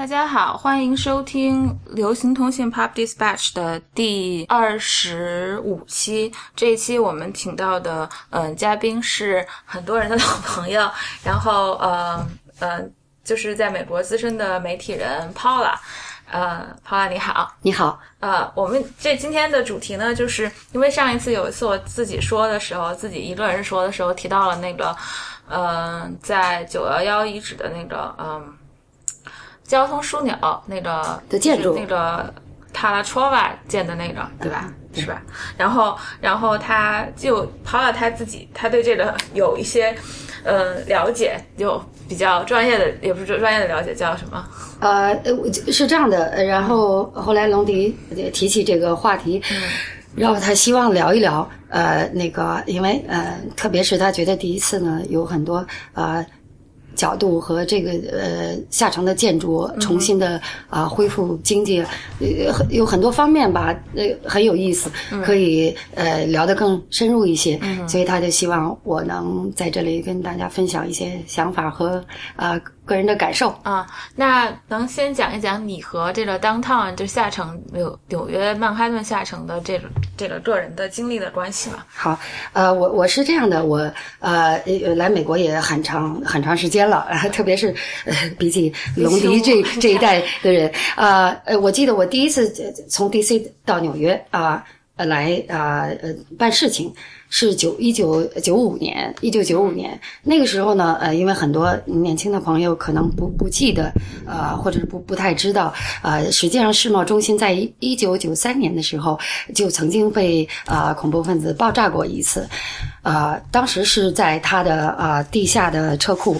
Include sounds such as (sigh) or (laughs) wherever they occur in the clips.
大家好，欢迎收听流行通信 Pop Dispatch 的第二十五期。这一期我们请到的嗯、呃嘉宾是很多人的老朋友，然后呃呃就是在美国资深的媒体人 Paula。呃，Paula 你好，你好，呃，我们这今天的主题呢，就是因为上一次有一次我自己说的时候，自己一个人说的时候提到了那个，呃，在九幺幺遗址的那个，嗯、交通枢纽那个的建筑那个塔拉托瓦建的那个，对吧？是吧？然后，然后他就抛了他自己，他对这个有一些呃了解，有比较专业的，也不是专业的了解，叫什么？呃，呃我是这样的，呃然后后来龙迪也提起这个话题，然后他希望聊一聊，呃，那个，因为呃，特别是他觉得第一次呢，有很多呃角度和这个呃下城的建筑重新的啊、恢复经济，呃很有很多方面吧，呃很有意思，可以呃聊得更深入一些，所以他就希望我能在这里跟大家分享一些想法和啊、个人的感受。啊，那能先讲一讲你和这个 downtown 就下城纽纽约曼哈顿下城的这个这个个人的经历的关系吗？好，呃，我我是这样的，我呃呃来美国也很长很长时间了，(laughs) 特别是呃比起龙迪这这一代的人，呃呃，我记得我第一次呃从 DC 到纽约啊、呃来啊呃办事情。是九一九九五年，一九九五年那个时候呢，呃，因为很多年轻的朋友可能不不记得，呃，或者是不不太知道，呃，实际上世贸中心在一九九三年的时候就曾经被啊、恐怖分子爆炸过一次，呃，当时是在他的啊、地下的车库。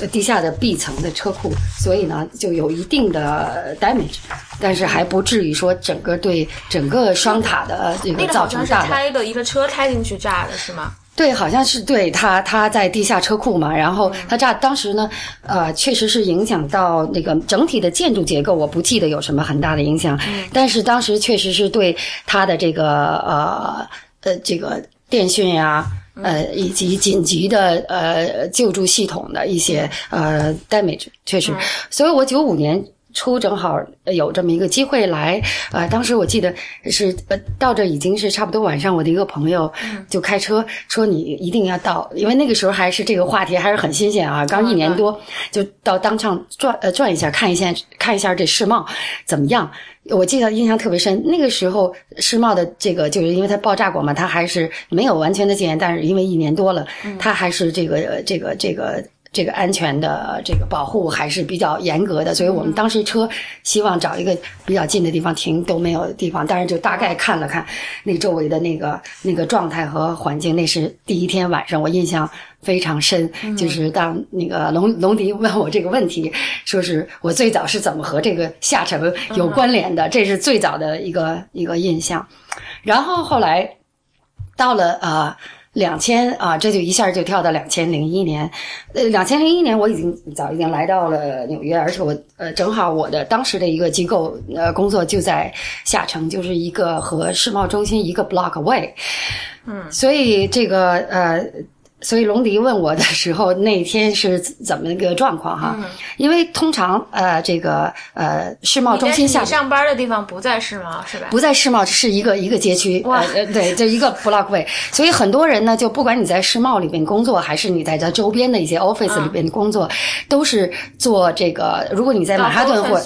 呃地下的 B 层的车库，所以呢就有一定的 damage，但是还不至于说整个对整个双塔的这个造那个好像是开的一个车开进去炸的是吗？对，好像是对他他在地下车库嘛，然后他炸当时呢，呃，确实是影响到那个整体的建筑结构，我不记得有什么很大的影响，但是当时确实是对他的这个呃呃这个电讯呀、呃，以及紧急的呃救助系统的一些呃 damage，确实，所以我九五年初正好有这么一个机会来，呃，当时我记得是呃到这已经是差不多晚上，我的一个朋友就开车说你一定要到，因为那个时候还是这个话题还是很新鲜啊，刚一年多就到当场转呃转一下，看一下看一下这世贸怎么样。我记得印象特别深，那个时候世贸的这个就是因为它爆炸过嘛，它还是没有完全的戒严，但是因为一年多了，它还是这个呃这个这个这个安全的这个保护还是比较严格的，所以我们当时车希望找一个比较近的地方停都没有地方，但是就大概看了看那周围的那个那个状态和环境，那是第一天晚上我印象。非常深，就是当那个龙龙迪问我这个问题，说是我最早是怎么和这个下沉有关联的，这是最早的一个一个印象。然后后来到了啊。两千啊，这就一下就跳到两千零一年，呃，两千零一年我已经早已经来到了纽约，而且我呃正好我的当时的一个机构呃工作就在下城，就是一个和世贸中心一个 block away，嗯，所以这个呃。所以龙迪问我的时候，那天是怎么一个状况哈？因为通常呃，这个呃世贸中心下你上班的地方不在世贸是吧？不在世贸，是一个一个街区，哇对，就一个 block way。所以很多人呢，就不管你在世贸里边工作，还是你在这周边的一些 office 里边工作，都是做这个。如果你在到曼哈顿或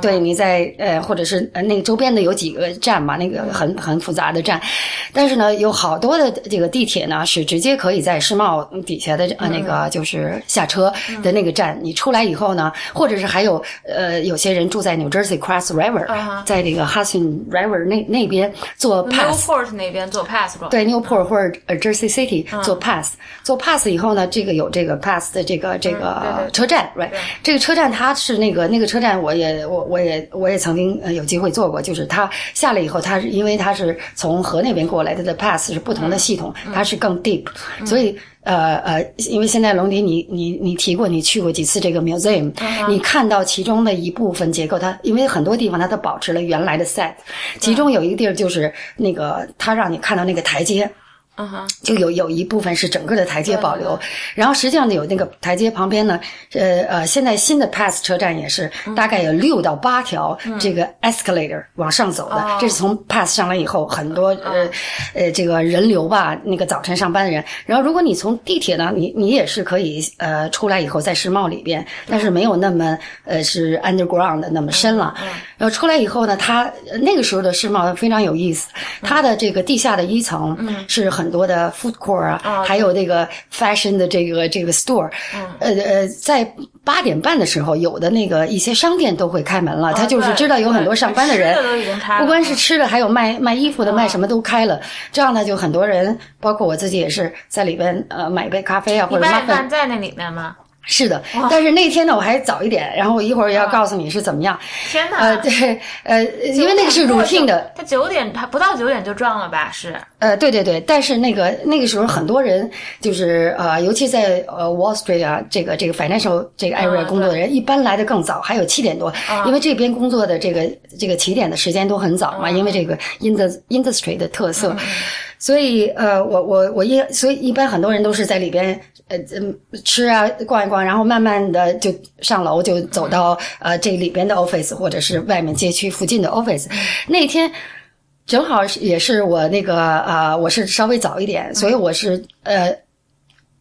对，你在呃，或者是呃那个周边的有几个站嘛，那个很很复杂的站，但是呢，有好多的这个地铁呢是直接可以在世贸底下的呃那个就是下车的那个站，你出来以后呢，或者是还有呃有些人住在 New Jersey Cross River，、在这个 Hudson River 那那边做 pass。Newport 那边做 pass。对 Newport 或者呃 Jersey City 做 pass，、做 pass 以后呢，这个有这个 pass 的这个这个车站，right？这个车站它是那个那个车站，我也我我也我也曾经呃有机会坐过，就是它下来以后，它是因为它是从河那边过来，它的 pass 是不同的系统，它是更 deep，、所以。呃呃，因为现在龙迪你你你提过，你去过几次这个 museum，、你看到其中的一部分结构，它因为很多地方它都保持了原来的 set，其中有一个地儿就是那个它让你看到那个台阶，嗯哼，就有有一部分是整个的台阶保留，然后实际上呢，有那个台阶旁边呢，呃呃，现在新的 Pass 车站也是大概有六到八条这个 escalator 往上走的，这是从 Pass 上来以后很多呃呃这个人流吧，那个早晨上班的人。然后如果你从地铁呢，你你也是可以呃出来以后在世贸里边，但是没有那么呃是 underground 的那么深了。然后出来以后呢，它那个时候的世贸非常有意思，它的这个地下的一层是很。很多的 food court 啊，还有这个 fashion 的这个这个 store，呃呃，在八点半的时候，有的那个一些商店都会开门了。他就是知道有很多上班的人，不光是吃的，还有卖卖衣服的，卖什么都开了。这样呢，就很多人，包括我自己也是在里边呃买一杯咖啡啊，或者八点半在那里面吗？是的，但是那天呢，我还早一点，然后我一会儿要告诉你是怎么样。天哪！呃，对，呃，因为那个是 routine 的。他九点，他不到九点就撞了吧？是。呃，对对对，但是那个那个时候很多人就是呃，尤其在呃 Wall Street 啊，这个这个 financial 这个 area 工作的人，一般来的更早，还有七点多，因为这边工作的这个这个起点的时间都很早嘛，因为这个 industry 的特色，所以呃，我我我一所以一般很多人都是在里边。呃，吃啊，逛一逛，然后慢慢的就上楼，就走到呃这里边的 office，或者是外面街区附近的 office。那天正好也是我那个啊，我是稍微早一点，所以我是呃。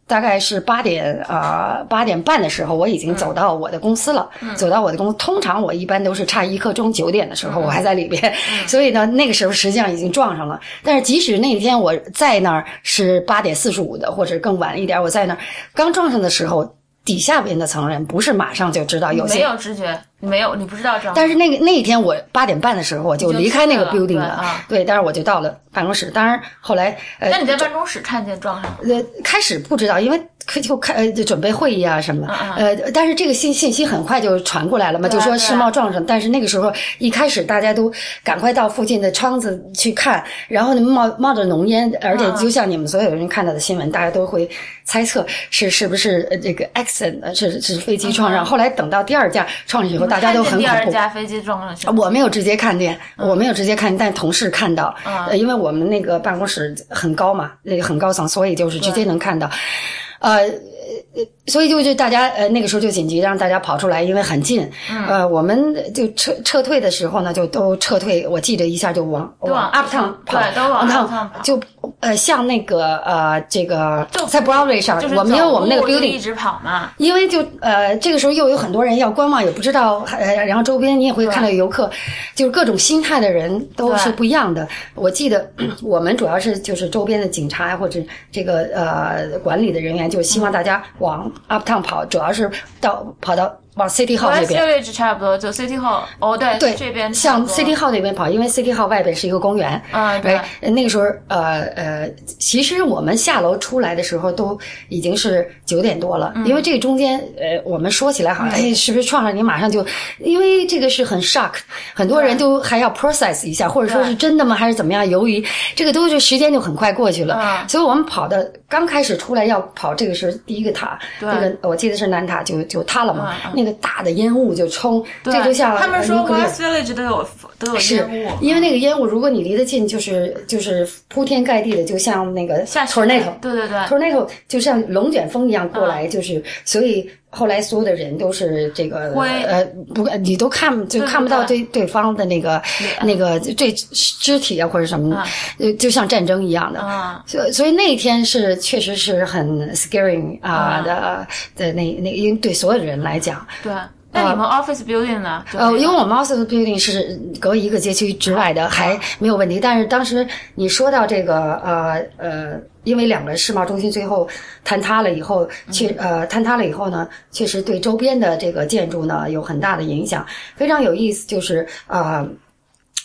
大概是八点啊八点半的时候，我已经走到我的公司了。走到我的公司，通常我一般都是差一刻钟九点的时候，我还在里边。(laughs) 所以呢，那个时候实际上已经撞上了。但是即使那天我在那儿是八点四十五的，或者更晚一点，我在那儿刚撞上的时候，底下边的层人不是马上就知道有些没有知觉。没有，你不知道这。但是那个那一天，我八点半的时候我就离开那个 building 了。对，但是我就到了办公室。当然后来，呃，那你在办公室看见撞上？呃，开始不知道，因为就开呃准备会议啊什么。呃，但是这个信信息很快就传过来了嘛，就说世贸撞上。但是那个时候一开始大家都赶快到附近的窗子去看，然后呢冒冒着浓烟，而且就像你们所有人看到的新闻，大家都会猜测是是不是这个 accident 是是飞机撞上。后来等到第二架撞上以后。大家都很恐怖。架飞机撞上我没有直接看见，我没有直接看见，但同事看到。呃，因为我们那个办公室很高嘛，那个很高层，所以就是直接能看到。呃。所以就就大家呃那个时候就紧急让大家跑出来，因为很近。呃，我们就撤撤退的时候呢，就都撤退。我记得一下就往往 uptown 跑，对，都往 uptown 跑。就呃像那个呃这个在 Broadway 上，我们有我们那个 building 一直跑嘛。因为就呃这个时候又有很多人要观望，也不知道呃，然后周边你也会看到游客，就是各种心态的人都是不一样的。我记得我们主要是就是周边的警察或者这个呃管理的人员，就希望大家往。uptown 跑，主要是到跑到。往 City Hall 那边，Village 差不多，就 City Hall。哦，对，对，这边向 City Hall 那边跑，因为 City Hall 外边是一个公园。啊，对。那个时候，呃呃，其实我们下楼出来的时候都已经是九点多了，因为这个中间，呃，我们说起来好像，哎，是不是撞上你马上就，因为这个是很 shock，很多人都还要 process 一下，或者说是真的吗，还是怎么样？由于这个都是时间就很快过去了，所以我们跑的刚开始出来要跑，这个是第一个塔，那个我记得是南塔就就塌了嘛，那个大的烟雾就冲，这就像他们说 West Village 都有都有烟雾，因为那个烟雾，如果你离得近，就是就是铺天盖地的，就像那个 tornado，对对对，tornado 就像龙卷风一样过来，就是所以后来所有的人都是这个呃不，你都看就看不到对。对方的那个那个这肢体啊或者什么，呃就像战争一样的，所所以那一天是确实是很 scary 啊的的那那因为对所有的人来讲，对。那你们 office building 呢？呃，因为我们 office building 是隔一个街区之外的，还没有问题。但是当时你说到这个，呃呃，因为两个世贸中心最后坍塌了以后，确呃坍塌了以后呢，确实对周边的这个建筑呢有很大的影响。非常有意思，就是呃。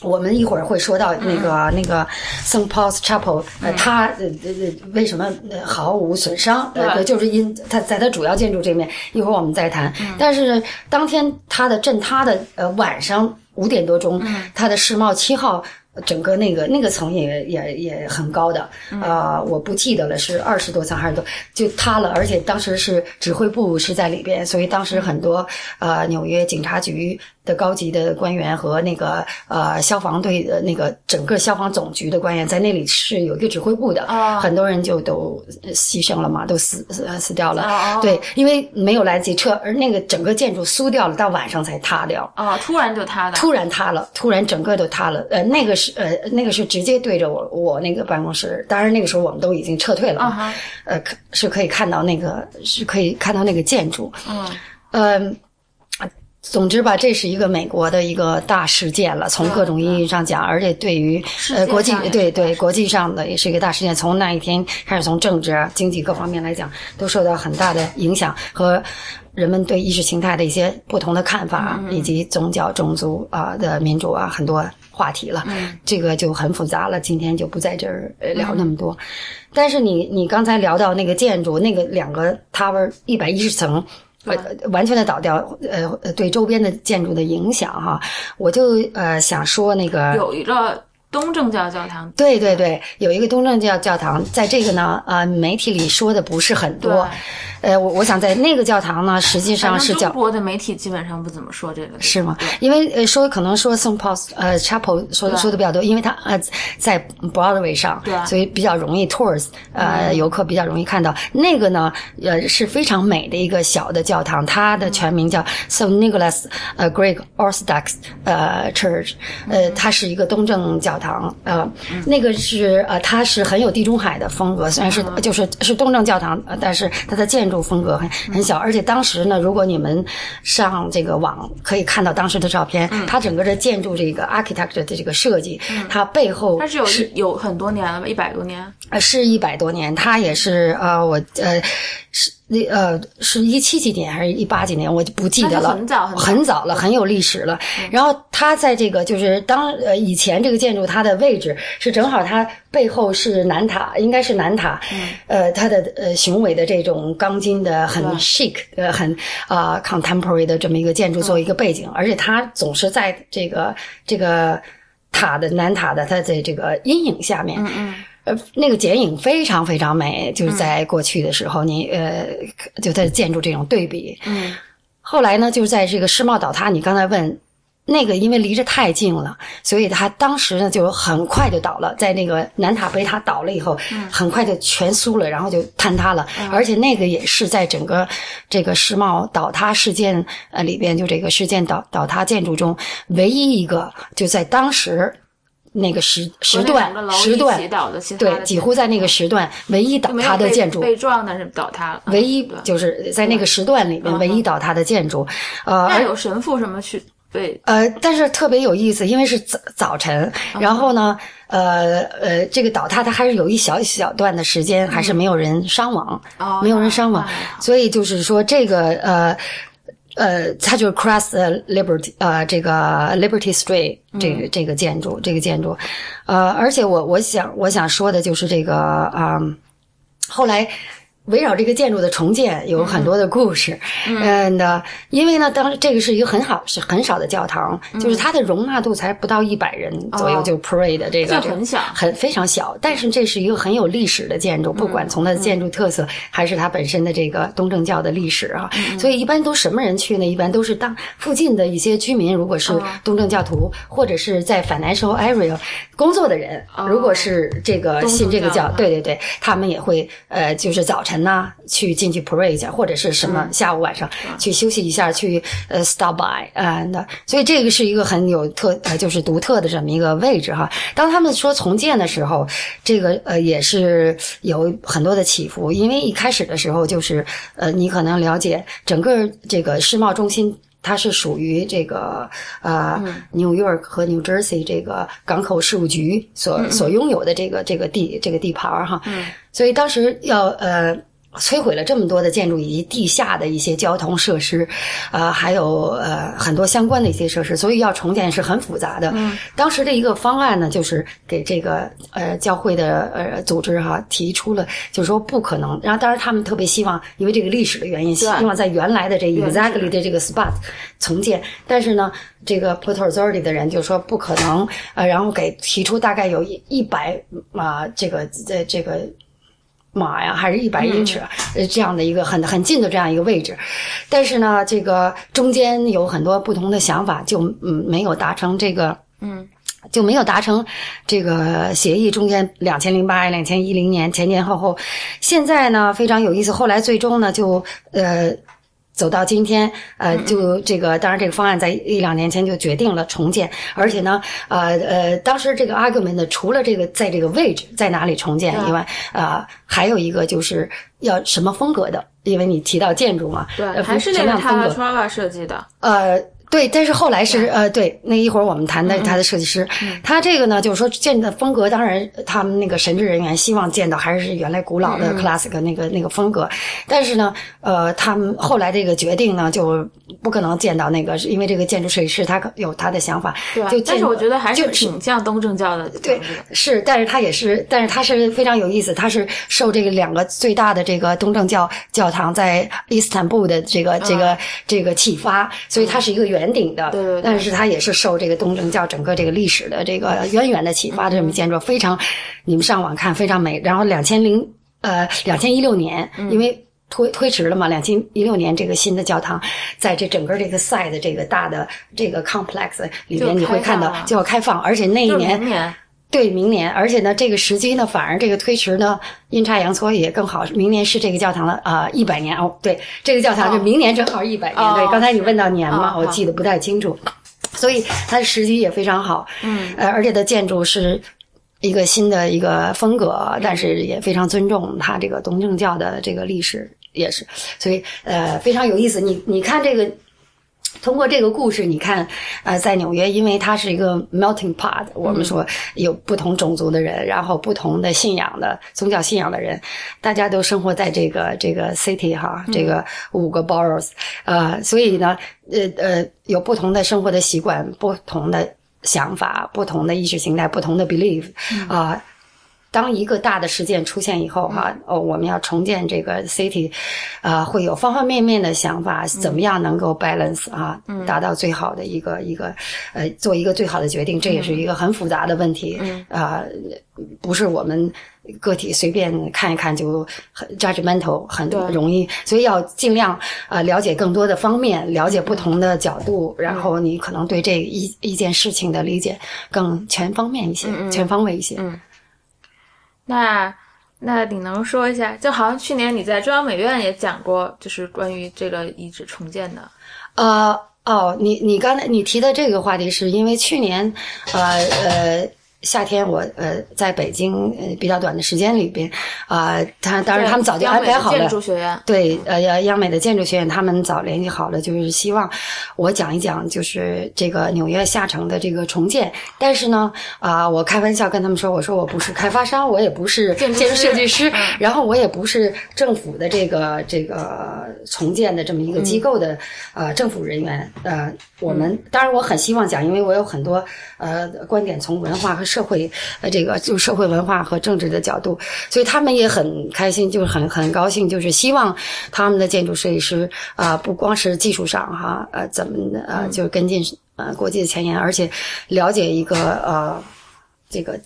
我们一会儿会说到那个那个 Saint Paul's Chapel，呃，它呃呃为什么毫无损伤？呃，就是因它在它主要建筑这面，一会儿我们再谈。但是当天它的震塌的呃晚上五点多钟，它的世贸七号。整个那个那个层也也也很高的，啊，我不记得了，是二十多层还是多，就塌了。而且当时是指挥部是在里边，所以当时很多呃纽约警察局。的高级的官员和那个呃消防队的那个整个消防总局的官员在那里是有一个指挥部的，哦很多人就都牺牲了嘛，都死死死掉了。对，因为没有来得及撤，而那个整个建筑酥掉了，到晚上才塌掉。哦，突然就塌了，突然塌了，突然整个都塌了。呃，那个是呃，那个是直接对着我我那个办公室。当然那个时候我们都已经撤退了，啊哈，呃，可是可以看到那个是可以看到那个建筑。嗯嗯，总之吧，这是一个美国的一个大事件了，从各种意义上讲，而且对于呃国际对对国际上的也是一个大事件。从那一天开始，从政治啊、经济各方面来讲，都受到很大的影响和。人们对意识形态的一些不同的看法，以及宗教、种族啊、的民主啊，很多话题了。这个就很复杂了，今天就不在这儿呃聊那么多。但是你你刚才聊到那个建筑，那个两个 tower 一百一十层。呃，完全的倒掉，呃，呃对周边的建筑的影响哈，我就呃想说那个，有一个东正教教堂，对对对，有一个东正教教堂，在这个呢，呃，媒体里说的不是很多，呃，我我想在那个教堂呢，实际上是叫中国的媒体基本上不怎么说这个，是吗？因为呃说可能说 St. Paul's 呃 Chapel 说对说的比较多，因为它呃在 Broadway 上对，所以比较容易 tours 呃游客比较容易看到。那个呢呃是非常美的一个小的教堂，它的全名叫 St. Nicholas 呃 Greek Orthodox 呃 Church，呃它是一个东正教堂，呃那个是呃它是很有地中海的风格，虽然是就是是东正教堂，呃但是它的建筑风格很很小，而且当时呢，如果你们上这个网可以看到当时的照片，它整个的建筑这个 architecture 的这个设计，它背后它是有一有很多年了吧，一百多年，呃，是一百多年，它也是呃，我呃是那呃是一七几年还是一八几年，我就不记得了，很早很早了，很有历史了。然后它在这个就是当呃以前这个建筑它的位置是正好它背后是南塔，应该是南塔，嗯。呃，它的呃雄伟的这种钢筋的很 chic 呃很啊、contemporary 的这么一个建筑作为一个背景，而且它总是在这个这个塔的南塔的它的这个阴影下面，嗯嗯。呃，那个剪影非常非常美，就是在过去的时候，你呃，就它的建筑这种对比。嗯，后来呢，就是在这个世贸倒塌，你刚才问那个，因为离着太近了，所以它当时呢就很快就倒了。在那个南塔北塔倒了以后，嗯很快就全酥了，然后就坍塌了。而且那个也是在整个这个世贸倒塌事件呃里边，就这个事件倒倒塌建筑中唯一一个就在当时。那个时时段时段对，几乎在那个时段唯一倒塌的建筑，被撞，的是倒塌了，嗯唯一就是在那个时段里面唯一倒塌的建筑，呃，那有神父什么去对呃，但是特别有意思，因为是早早晨，然后呢，呃呃，这个倒塌它还是有一小小段的时间，还是没有人伤亡，哦没有人伤亡所以就是说这个呃。呃，它就是 Cross 呃 Liberty 呃这个 Liberty Street 这个、这个建筑这个建筑，呃，而且我我想我想说的就是这个啊、嗯后来围绕这个建筑的重建有很多的故事，嗯。的，因为呢，当这个是一个很好是很少的教堂，就是它的容纳度才不到一百人左右，哦。就 pray 的这个就很小。很非常小，但是这是一个很有历史的建筑，不管从它的建筑特色，还是它本身的这个东正教的历史啊，所以一般都什么人去呢？一般都是当附近的一些居民，如果是东正教徒，或者是在 financial area 工作的人，如果是这个信这个教，对对对，他们也会呃，就是早晨呐、去进去 pray 一下，或者是什么下午晚上去休息一下，去呃 stop by 啊、那所以这个是一个很有特呃，就是独特的这么一个位置哈。当他们说重建的时候，这个呃也是有很多的起伏，因为一开始的时候就是呃，你可能了解整个这个世贸中心。它是属于这个呃、New York 和 New Jersey 这个港口事务局所、所拥有的这个这个地这个地盘儿哈，所以当时要呃。摧毁了这么多的建筑以及地下的一些交通设施，呃，还有呃很多相关的一些设施，所以要重建是很复杂的。嗯，当时的一个方案呢，就是给这个呃教会的呃组织哈提出了，就是说不可能。然后当然他们特别希望，因为这个历史的原因，希望在原来的这 exactly 的这个 spot 重建，但是呢，这个 Port Authority 的人就说不可能，呃，然后给提出大概有一一百啊这个呃这个码呀，还是一百英尺，呃，这样的一个很很近的这样一个位置，但是呢，这个中间有很多不同的想法，就嗯没有达成这个嗯就没有达成这个协议。中间两千零八、两千一零年前前后后，现在呢非常有意思。后来最终呢就呃走到今天，呃就这个当然这个方案在一两年前就决定了重建，而且呢呃呃当时这个 argument 呢除了这个在这个位置在哪里重建以外，呃还有一个就是要什么风格的，因为你提到建筑嘛，对，呃还是那个他风格 Trava 设计的，呃，对，但是后来是呃，对，那一会儿我们谈的他的设计师，他这个呢，就是说建的风格，当然他们那个神职人员希望见到还是原来古老的 classic 那个那个风格，但是呢，呃，他们后来这个决定呢，就不可能见到那个，因为这个建筑设计师他有他的想法，对就但是我觉得还是就挺像东正教的对。，是，但是他也是，但是他是非常有意思，他是受这个两个最大的这个东正教教堂在伊斯坦布的这个这个这个启发，所以他是一个圆顶的，对对对但是它也是受这个东正教整个这个历史的这个渊源的启发的，这么建筑非常，你们上网看非常美。然后两千零呃两千一六年，因为。推推迟了嘛？两千一六年，这个新的教堂在这整个这个赛的这个大的这个 complex 里面，你会看到就要开放，而且那一年，对，明年，而且呢，这个时机呢，反而这个推迟呢，阴差阳错也更好。明年是这个教堂的啊一百年哦，对，这个教堂是哦明年正好一百年。哦对，刚才你问到年嘛，哦我记得不太清楚，所以它的时机也非常好。嗯，呃，而且它建筑是一个新的一个风格，但是也非常尊重它这个东正教的这个历史，也是，所以呃非常有意思。你你看这个。通过这个故事，你看，呃，在纽约，因为它是一个 melting pot，我们说有不同种族的人，然后不同的信仰的宗教信仰的人，大家都生活在这个这个 city 哈，这个五个 boroughs，呃，所以呢，呃呃，有不同的生活的习惯，不同的想法，不同的意识形态，不同的 belief 啊、当一个大的事件出现以后，哈、哦，我们要重建这个 city，啊、会有方方面面的想法，怎么样能够 balance 啊，达到最好的一个一个，呃，做一个最好的决定，这也是一个很复杂的问题，啊、不是我们个体随便看一看就很 judgmental 很对。容易，所以要尽量呃了解更多的方面，了解不同的角度，然后你可能对这一一件事情的理解更全方面一些，全方位一些。那那你能说一下？就好像去年你在中央美院也讲过，就是关于这个遗址重建的。呃，哦，你你刚才你提的这个话题，是因为去年，呃呃。夏天我呃在北京呃比较短的时间里边，啊、他当然他们早就安排好了央美的建，筑学院。对，呃，央央美的建筑学院他们早联系好了，就是希望我讲一讲，就是这个纽约下城的这个重建。但是呢，啊、我开玩笑跟他们说，我说我不是开发商，我也不是 (laughs) (laughs) 建筑设计师，嗯然后我也不是政府的这个这个重建的这么一个机构的、呃政府人员。呃，我们、当然我很希望讲，因为我有很多呃观点从文化和社会呃这个就是社会文化和政治的角度，所以他们也很开心，就是很很高兴，就是希望他们的建筑设计师啊、不光是技术上哈呃怎么呃就是跟进呃国际的前沿，而且了解一个呃这个。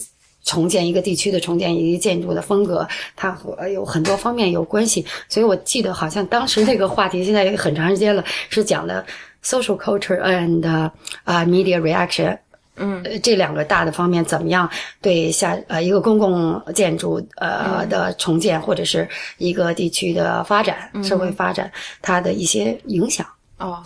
重建一个地区的重建一个建筑的风格，它和有很多方面有关系。所以我记得好像当时那个话题，现在也很长时间了，是讲的 social culture and 啊、media reaction。嗯。呃，这两个大的方面怎么样对下呃一个公共建筑嗯。呃的重建，或者是一个地区的发展、社会发展，它的一些影响。哦，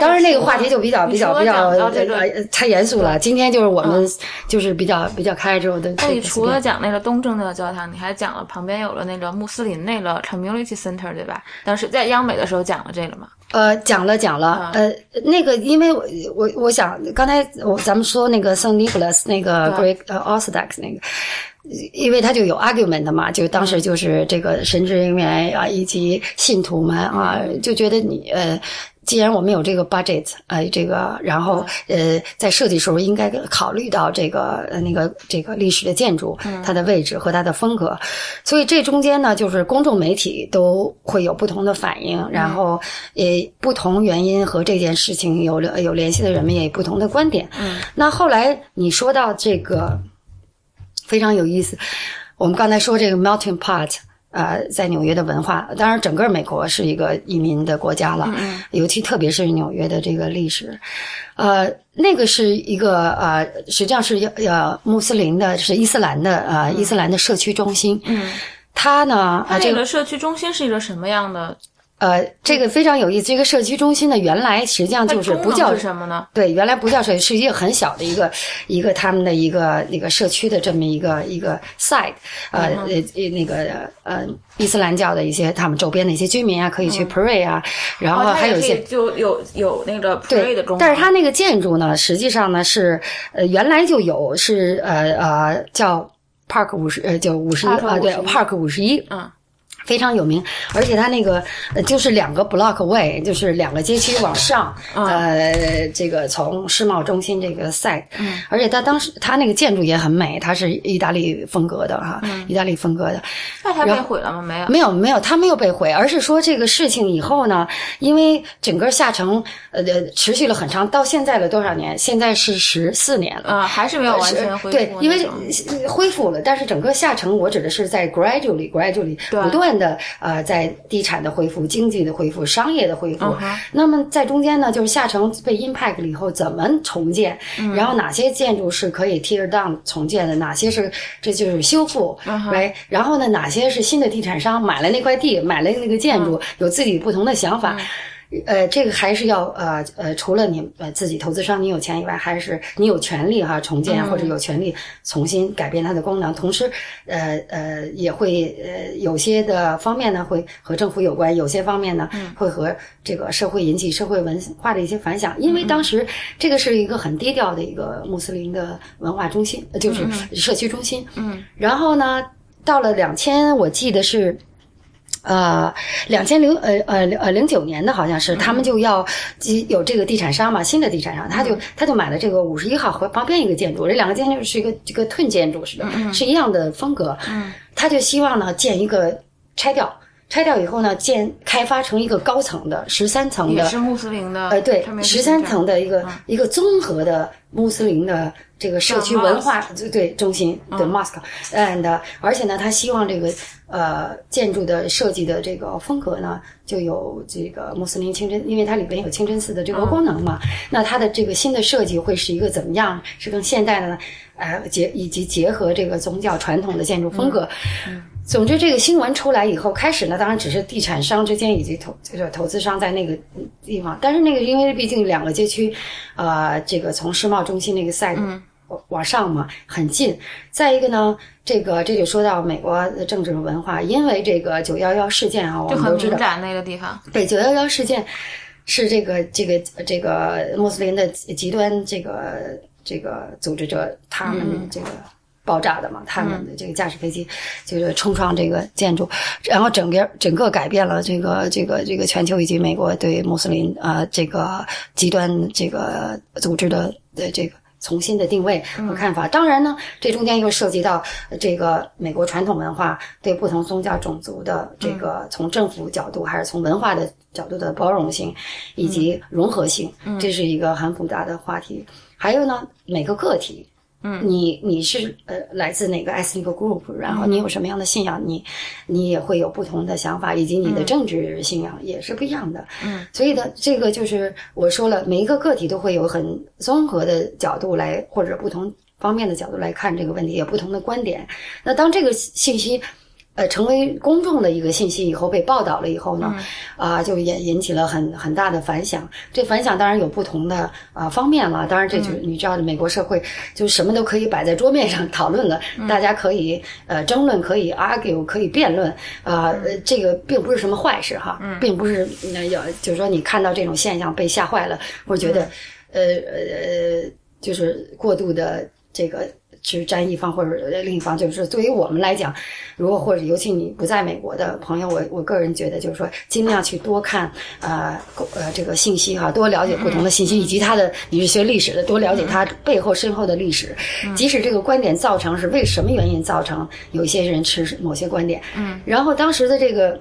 当然，那个话题就比较比较比较这个呃太严肃了。今天就是我们就是比较比较开之后的。那你除了讲那个东正教教堂，你还讲了旁边有了那个穆斯林那个 community center，对吧？当时在央美的时候讲了这个吗？呃，讲了讲了，呃，那个，因为我我我想刚才我咱们说那个圣尼古拉斯那个 Greek 呃 Orthodox 那个，因为他就有 argument 嘛，就当时就是这个神职人员啊以及信徒们啊，就觉得你呃。既然我们有这个 budget，呃，这个，然后呃，在设计时候应该考虑到这个呃那个这个历史的建筑，它的位置和它的风格，所以这中间呢，就是公众媒体都会有不同的反应，然后也不同原因和这件事情有了有联系的人们也有不同的观点。嗯，那后来你说到这个非常有意思。我们刚才说这个 melting pot。呃，在纽约的文化，当然整个美国是一个移民的国家了，嗯尤其特别是纽约的这个历史，呃，那个是一个呃，实际上是呃穆斯林的，是伊斯兰的呃伊斯兰的社区中心。嗯，它呢，它这这个社区中心是一个什么样的？呃，这个非常有意思。这个社区中心呢，原来实际上就是不叫是什么呢？对，原来不叫社区，是一个很小的一个一个他们的一个那个社区的这么一个一个 site，呃那个呃伊斯兰教的一些他们周边的一些居民啊，可以去 pray 啊，然后还有一些以就有有那个 pray 的功能，但是它那个建筑呢，实际上呢是呃原来就有是呃呃叫 Park 五十呃就五十一啊对 Park 五十一嗯。非常有名，而且它那个呃就是两个 block way，就是两个街区往上，嗯呃，这个从世贸中心这个 site，嗯，而且它当时它那个建筑也很美，它是意大利风格的哈，嗯意大利风格的，那它被毁了吗？没有。没有没有，它没有被毁，而是说这个事情以后呢，因为整个下城呃呃持续了很长，到现在了多少年？现在是十四年了。啊，还是没有完全恢复对，因为恢复了，但是整个下城，我指的是在 gradually gradually 对不断的呃，在地产的恢复、经济的恢复、商业的恢复。那么在中间呢，就是下城被 impact 了以后，怎么重建？嗯然后哪些建筑是可以 tear down 重建的？哪些是这就是修复？嗯喂，然后呢，哪些是新的地产商买了那块地，买了那个建嗯筑，有自己不同的想法？呃，这个还是要呃呃，除了你呃自己投资商你有钱以外，还是你有权利哈重建、或者有权利重新改变它的功能。同时，呃呃也会呃有些的方面呢会和政府有关，有些方面呢、会和这个社会引起社会文化的一些反响。因为当时这个是一个很低调的一个穆斯林的文化中心，呃就是社区中心。嗯，然后呢，到了两千，我记得是。呃，两千零呃呃呃零九年的好像是，他们就要即有这个地产商嘛，新的地产商，他就他就买了这个五十一号和旁边一个建筑，这两个建筑是一个这个 twin 建筑似的，是一样的风格。嗯，他就希望呢建一个拆掉，拆掉以后呢建开发成一个高层的十三层的也是穆斯林的，呃，对十三层的一个、嗯。一个综合的穆斯林的这个社区文化对对中心嗯的 mosque，and、而且呢，他希望这个呃建筑的设计的这个风格呢，就有这个穆斯林清真，因为它里边有清真寺的这个功能嘛，那它的这个新的设计会是一个怎么样？是更现代的呢？呃，结以及结合这个宗教传统的建筑风格。总之，这个新闻出来以后，开始呢，当然只是地产商之间以及投这个投资商在那个地方，但是那个因为毕竟两个街区，呃，这个从世贸中心那个 side 往往上嘛，很近。再一个呢，这个这就说到美国的政治文化，因为这个九幺幺事件啊，我就很们都知道，敏感那个地方。对九幺幺事件是这个这个这个穆斯林的极端这个这个组织者他们这个。爆炸的嘛，他们的这个驾驶飞机就是冲撞这个建筑，然后整个整个改变了这个这个这个全球以及美国对穆斯林啊、呃、这个极端这个组织的的这个重新的定位和看法。当然呢，这中间又涉及到这个美国传统文化对不同宗教种族的这个从政府角度还是从文化的角度的包容性以及融合性，这是一个很复杂的话题。还有呢，每个个体。嗯，你你是呃来自哪个 ethnic group，然后你有什么样的信仰，你你也会有不同的想法，以及你的政治信仰也是不一样的。嗯，所以呢，这个就是我说了，每一个个体都会有很综合的角度来，或者不同方面的角度来看这个问题，有不同的观点。那当这个信息。呃，成为公众的一个信息以后被报道了以后呢，啊、就引引起了很很大的反响。这反响当然有不同的啊、方面了。当然，这就是你知道，美国社会就什么都可以摆在桌面上讨论了，大家可以呃争论，可以 argue，可以辩论。啊、呃，这个并不是什么坏事哈，并不是呃要就是说你看到这种现象被吓坏了，或者觉得、呃呃就是过度的这个。去站一方或者另一方，就是对于我们来讲，如果或者尤其你不在美国的朋友，我我个人觉得就是说，尽量去多看呃呃这个信息哈，多了解不同的信息，以及他的你是学历史的，多了解他背后深厚的历史。即使这个观点造成是为什么原因造成有一些人持某些观点，嗯，然后当时的这个。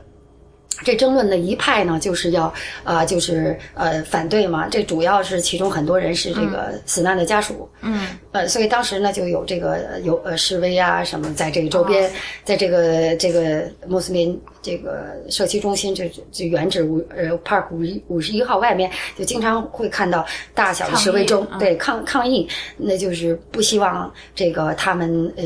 这争论的一派呢，就是要呃，就是呃反对嘛。这主要是其中很多人是这个死难的家属，嗯，呃，所以当时呢就有这个呃有呃示威啊什么，在这个周边，在这个这个穆斯林这个社区中心，就就原址五呃 Park 五一五十一号外面，就经常会看到大小的示威中，对抗抗议，那就是不希望这个他们呃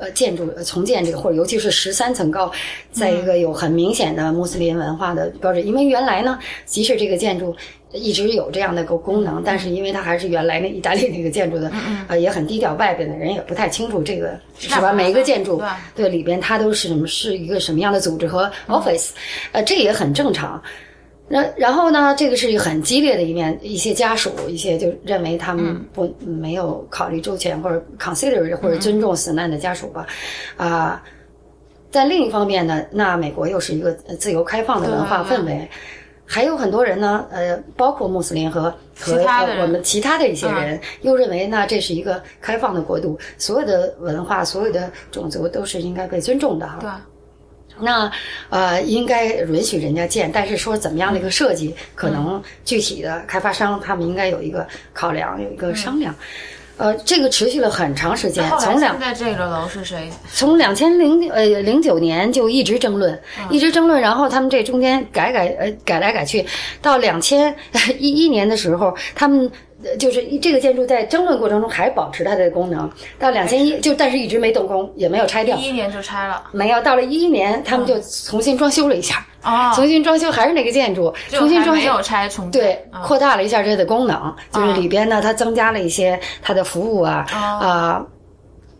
呃建筑呃重建这个，或者尤其是十三层高，在一个有很明显的穆斯林文化的标志，因为原来呢，即使这个建筑。一直有这样的个功能，但是因为它还是原来那意大利那个建筑的，呃，也很低调，外边的人也不太清楚这个是吧？每一个建筑对对里边它都是什么是一个什么样的组织和 office，、呃，这也很正常。那然后呢，这个是一个很激烈的一面，一些家属一些就认为他们不、没有考虑周全，或者 consider 或者尊重死难的家属吧，啊、在另一方面呢，那美国又是一个呃自由开放的文化氛围，还有很多人呢，呃，包括穆斯林和和我们其他的一些人，又认为呢这是一个开放的国度，所有的文化、所有的种族都是应该被尊重的哈。对，那呃，应该允许人家建，但是说怎么样的一个设计，可能具体的开发商他们应该有一个考量，有一个商量。呃，这个持续了很长时间，从两现在这个楼是谁？从两千零呃零九年就一直争论，一直争论，然后他们这中间改改呃改来改去，到两千一一年的时候，他们。呃就是这个建筑在争论过程中还保持它的功能，到两千一就但是一直没动工，也没有拆掉一，一年就拆了。没有。到了一一年，他们就重新装修了一下，哦，重新装修还是那个建筑，重新装修还没有拆重建。对，嗯扩大了一下它的功能，就是里边呢，它增加了一些它的服务啊啊、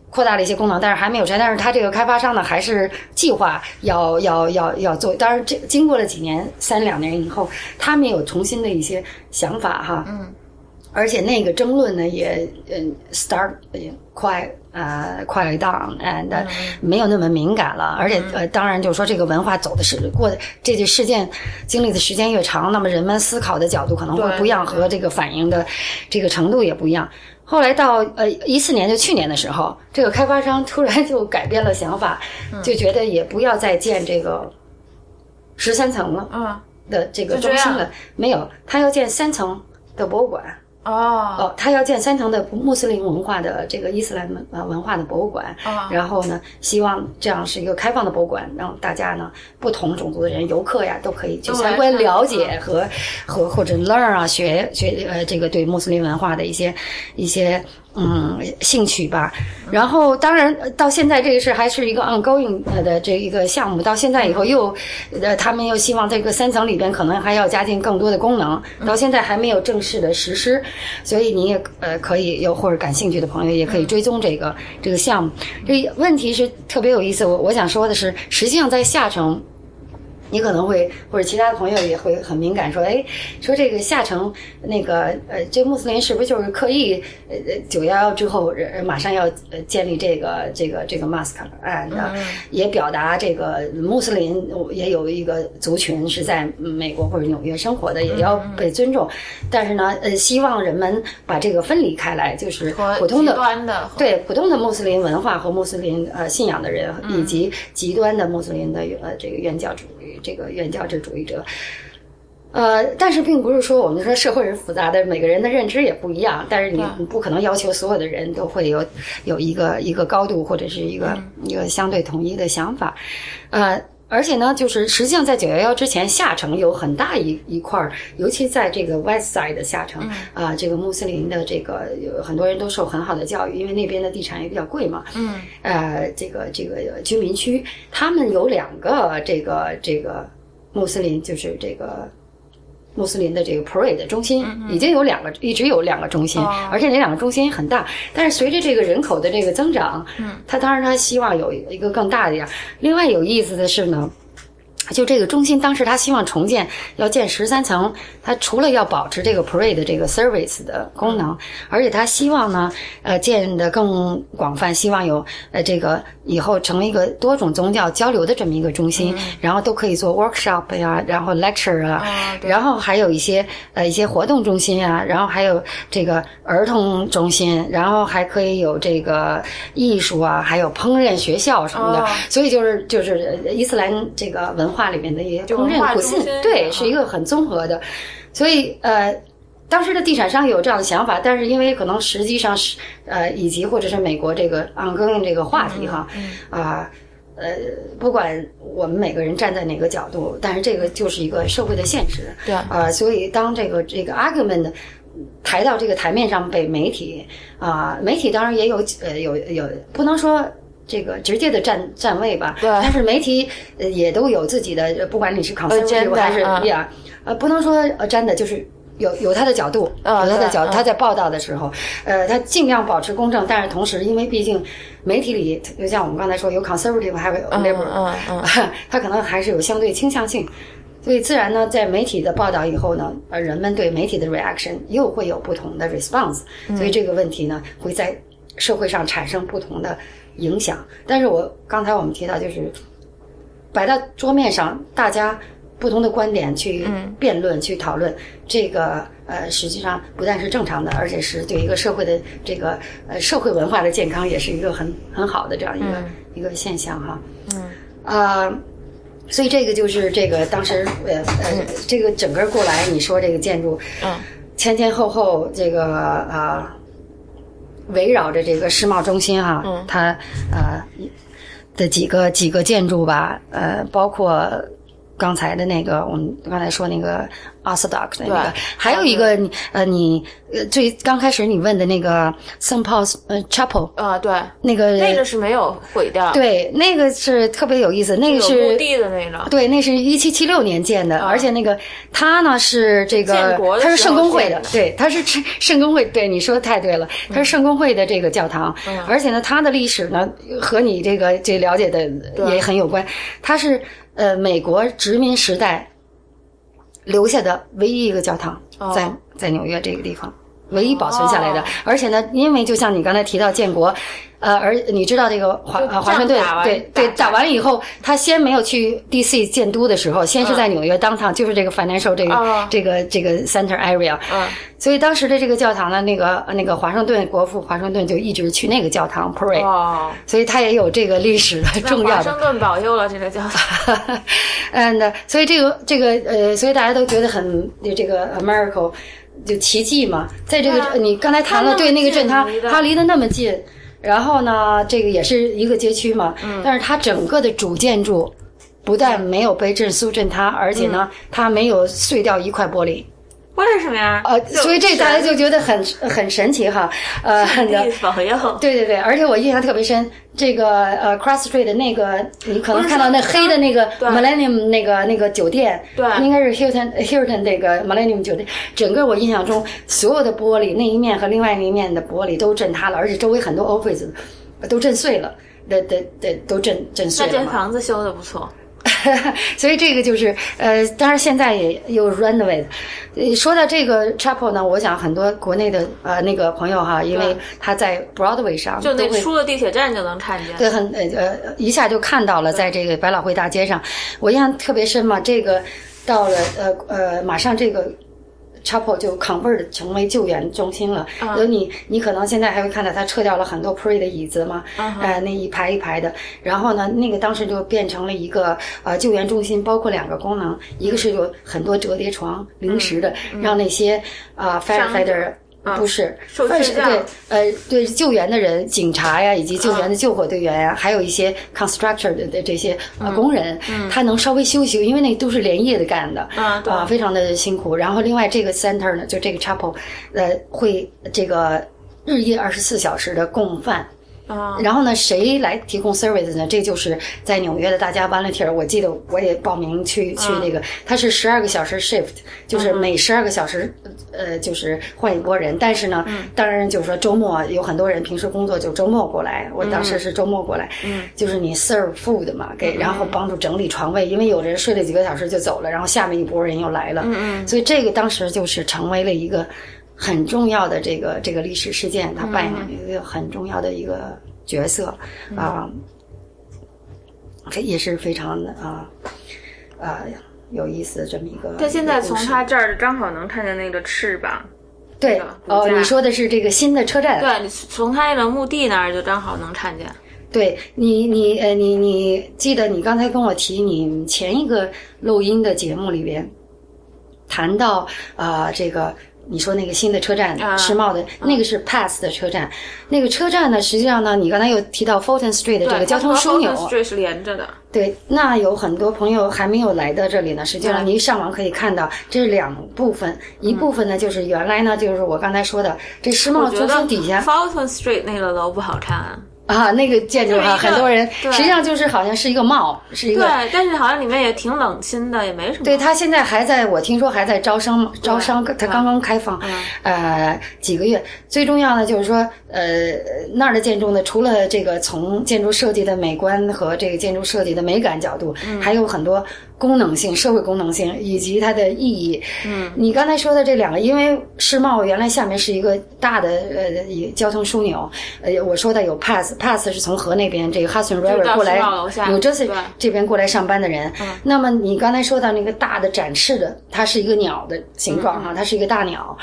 扩大了一些功能，但是还没有拆。但是它这个开发商呢，还是计划要要要要做。当然，这经过了几年，三两年以后，他们有重新的一些想法哈。嗯。而且那个争论呢，也嗯，start 呃 quite 呃 quiet down and 呃没有那么敏感了。而且呃，当然就是说这个文化走的是过的这些事件经历的时间越长，那么人们思考的角度可能会不一样，和这个反应的这个程度也不一样。后来到呃一四年，就去年的时候，这个开发商突然就改变了想法，就觉得也不要再建这个十三层了嗯，的这个中心了，没有，他要建三层的博物馆。哦，哦，他要建三层的穆斯林文化的这个伊斯兰文呃文化的博物馆，哦。然后呢，希望这样是一个开放的博物馆，让大家呢不同种族的人、游客呀都可以去参观、了解和和或者 learn 啊学学呃这个对穆斯林文化的一些一些嗯兴趣吧。然后当然呃到现在这个事还是一个 ongoing 呃的这一个项目，到现在以后又呃他们又希望这个三层里边可能还要加进更多的功能，到现在还没有正式的实施。所以你也呃可以有或者感兴趣的朋友也可以追踪这个、这个项目。这问题是特别有意思，我我想说的是，实际上在下城。你可能会或者其他的朋友也会很敏感，说，哎，说这个下城那个呃，这穆斯林是不是就是刻意呃九幺幺之后呃马上要呃建立这个这个这个 mosque 啊，那也表达这个穆斯林也有一个族群是在美国或者纽约生活的，也要被尊重，但是呢，呃，希望人们把这个分离开来，就是普通的对普通的穆斯林文化和穆斯林呃信仰的人，嗯。以及极端的穆斯林的呃这个原教主义这个原教旨主义者。呃，但是并不是说我们说社会是复杂的，每个人的认知也不一样。但是你你不可能要求所有的人都会有有一个一个高度或者是一个、一个相对统一的想法，呃。而且呢，就是实际上在九幺幺之前，下城有很大一一块儿，尤其在这个 West Side 的下城啊、这个穆斯林的这个有很多人都受很好的教育，因为那边的地产也比较贵嘛。嗯，呃，这个这个居民区，他们有两个这个这个穆斯林，就是这个穆斯林的这个 parade 中心，已经有两个，一直有两个中心，而且那两个中心很大。但是随着这个人口的这个增长，嗯，他当然他希望有一个更大的呀。另外有意思的是呢。就这个中心，当时他希望重建，要建十三层。他除了要保持这个 parade 这个 service 的功能，而且他希望呢，呃，建的更广泛，希望有呃这个以后成为一个多种宗教交流的这么一个中心，然后都可以做 workshop 呀，然后 lecture 啊，啊然后还有一些呃一些活动中心啊，然后还有这个儿童中心，然后还可以有这个艺术啊，还有烹饪学校什么的。哦所以就是就是呃伊斯兰这个文化里面的一些就烹文化中饪古心对，嗯是一个很综合的，所以呃。当时的地产商有这样的想法，但是因为可能实际上是呃，以及或者是美国这个 ongoing 这个话题哈，啊、呃，不管我们每个人站在哪个角度，但是这个就是一个社会的现实。对啊、所以当这个这个 argument 抬到这个台面上被媒体啊、媒体当然也有呃有有不能说。这个直接的站站位吧，对。但是媒体呃也都有自己的，呃不管你是 conservative 还是嗯。呀，呃，不能说呃真的就是有有他的角度，有他的角，嗯。他在报道的时候，呃，他尽量保持公正，但是同时，因为毕竟媒体里，就像我们刚才说，有 conservative 还有 liberal，(laughs) 他可能还是有相对倾向性，所以自然呢，在媒体的报道以后呢，呃，人们对媒体的 reaction 又会有不同的 response，所以这个问题呢，会在社会上产生不同的影响。但是我刚才我们提到，就是摆到桌面上，大家不同的观点去辩论、去讨论，这个呃，实际上不但是正常的，而且是对一个社会的这个呃社会文化的健康，也是一个很很好的这样一个、一个现象哈。嗯。啊、所以这个就是这个当时呃呃，这个整个过来，你说这个建筑，嗯，前前后后这个啊、围绕着这个世贸中心哈、嗯。它呃的几个几个建筑吧，呃，包括刚才的那个我们刚才说那个 Orthodox 的那个，还有一个你呃你呃最刚开始你问的那个 St. Paul's 呃 Chapel 啊，对，那个那个是没有毁掉，对那个是特别有意思，那个是墓地的那个，对，那是一七七六年建的，而且那个它呢是这个建国的他是圣公会的，对，它是圣圣公会，对你说的太对了，它是圣公会的这个教堂，而且呢，它的历史呢和你这个这了解的也很有关，它是呃美国殖民时代留下的唯一一个教堂，在在纽约这个地方。唯一保存下来的，哦。而且呢，因为就像你刚才提到建国，呃，而你知道这个华华盛顿对对打打完了以后，他先没有去 D.C. 建都的时候，先是在纽约当趟，就是这个 financial 这个、哦。这个这个 center area，嗯，所以当时的这个教堂呢，那个那个华盛顿国父华盛顿就一直去那个教堂 pray，、哦，所以他也有这个历史的重要的华盛顿保佑了这个教堂，(laughs) 嗯，那所以这个这个呃，所以大家都觉得很这个 a miracle 就奇迹嘛，在这个、啊你刚才谈了对那个镇，它近离得它离得那么近，然后呢，这个也是一个街区嘛，嗯。但是它整个的主建筑不但没有被震苏震塌，而且嗯。呢，它没有碎掉一块玻璃。为什么呀？呃，所以这大家就觉得很很神奇哈，呃，(laughs) 保佑，对对对，而且我印象特别深，这个呃 Cross Street 的那个，你可能看到那黑的那个 Millennium 那个那个酒店，对。应该是 Hilton Hilton 那个 Millennium 酒店，整个我印象中所有的玻璃那一面和另外那一面的玻璃都震塌了，而且周围很多 office 都震碎了，的的的都震震碎那这了嘛。房子修的不错，(laughs) 所以这个就是呃，当然现在也又 renovate。呃说到这个 chapel 呢，我想很多国内的呃那个朋友哈，因为他在 Broadway 上就那出了地铁站就能看见。对，很呃呃，一下就看到了，在这个百老汇大街上，我印象特别深嘛。这个到了呃呃，马上这个 chapel 就 convert 成为救援中心了。所以你你可能现在还会看到他撤掉了很多 pray 的椅子嘛，呃，那一排一排的。然后呢，那个当时就变成了一个呃救援中心，包括两个功能，一个是有很多折叠床，临时的，让那些啊、呃伤不是，但是受睡觉对，呃，对救援的人、警察呀，以及救援的救火队员呀，还有一些 constructor 的的这些呃工人，他能稍微休息，因为那都是连夜的干的，啊，非常的辛苦。然后另外这个 center 呢，就这个 chapel，呃，会这个日夜二十四小时的供饭。啊，然后呢，谁来提供 service 呢？这就是在纽约的大家 volunteer。我记得我也报名去去那个，它是十二个小时 shift，就是每十二个小时，呃，就是换一拨人。但是呢，当然就是说周末有很多人平时工作就周末过来，我当时是周末过来，就是你 serve food 嘛，给然后帮助整理床位，因为有的人睡了几个小时就走了，然后下面一拨人又来了，所以这个当时就是成为了一个。很重要的这个这个历史事件，它扮演了一个很重要的一个角色啊，这也是非常的啊啊有意思的这么一个。他现在从他这儿刚好能看见那个翅膀。对哦，你说的是这个新的车站，对，你从他那个墓地那儿就刚好能看见。对你，你呃，你你记得你刚才跟我提你前一个录音的节目里边谈到啊、呃这个。你说那个新的车站，啊世贸的那个是 Pass 的车站，那个车站呢，实际上呢，你刚才又提到 Fulton Street 的这个交通枢纽，Street 是连着的。对，那有很多朋友还没有来到这里呢。实际上，对你一上网可以看到，这是两部分，一部分呢就是原来呢就是我刚才说的这世贸中心底下 Fulton Street 那个楼不好看。啊那个建筑啊，很多人对实际上就是好像是一个 mall，是一个对，但是好像里面也挺冷清的，也没什么。对，他现在还在我听说还在招商，招商，他刚刚开放，呃，几个月。最重要的就是说，呃，那儿的建筑呢，除了这个从建筑设计的美观和这个建筑设计的美感角度，还有很多功能性、社会功能性以及它的意义。嗯，你刚才说的这两个，因为世贸原来下面是一个大的呃交通枢纽，呃，我说的有 Pass，Pass 是从河那边这个 Hudson River 过来世贸楼下纽泽西对这边过来上班的人。那么你刚才说到那个大的展示的，它是一个鸟的形状哈、它是一个大鸟。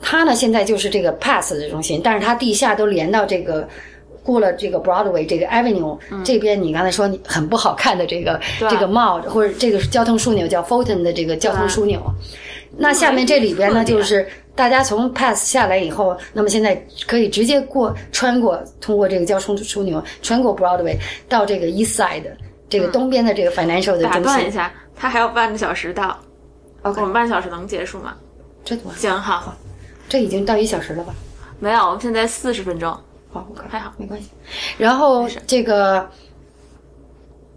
它呢现在就是这个 Pass 的中心，但是它地下都连到这个。过了这个 Broadway 这个 Avenue、这边，你刚才说你很不好看的这个这个 mall 或者这个交通枢纽叫 Fulton 的这个交通枢纽，那下面这里边呢，就是大家从 Pass 下来以后，那么现在可以直接过穿过通过这个交通枢纽穿过 Broadway 到这个 East Side 这个东边的这个 financial 的中心。断一下，它还有半个小时到，OK，我们半小时能结束吗？这怎么？行，好，这已经到一小时了吧？没有，我们现在四十分钟，好，OK，还好没关系。然后这个，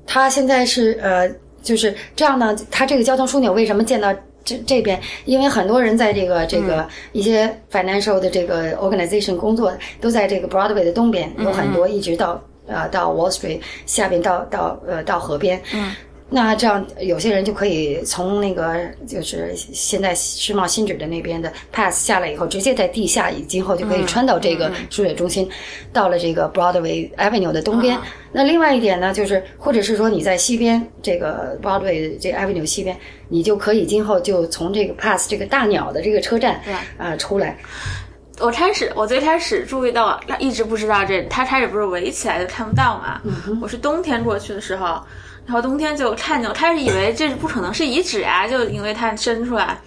他现在是呃，就是这样呢。他这个交通枢纽为什么建到这这边？因为很多人在这个这个一些 financial 的这个 organization 工作，都在这个 Broadway 的东边，有很多一直到呃到 Wall Street 下边到到呃到河边。嗯。那这样，有些人就可以从那个就是现在世贸新址的那边的 pass 下来以后，直接在地下，今后就可以穿到这个输水中心，到了这个 Broadway Avenue 的东边。那另外一点呢，就是或者是说你在西边这个 Broadway 这 Avenue 西边，你就可以今后就从这个 pass 这个大鸟的这个车站啊、出来。我开始，我最开始注意到，一直不知道这，它开始不是围起来就看不到嘛。我是冬天过去的时候，然后冬天就看见，我开始以为这是不可能是遗址啊，就因为它伸出来，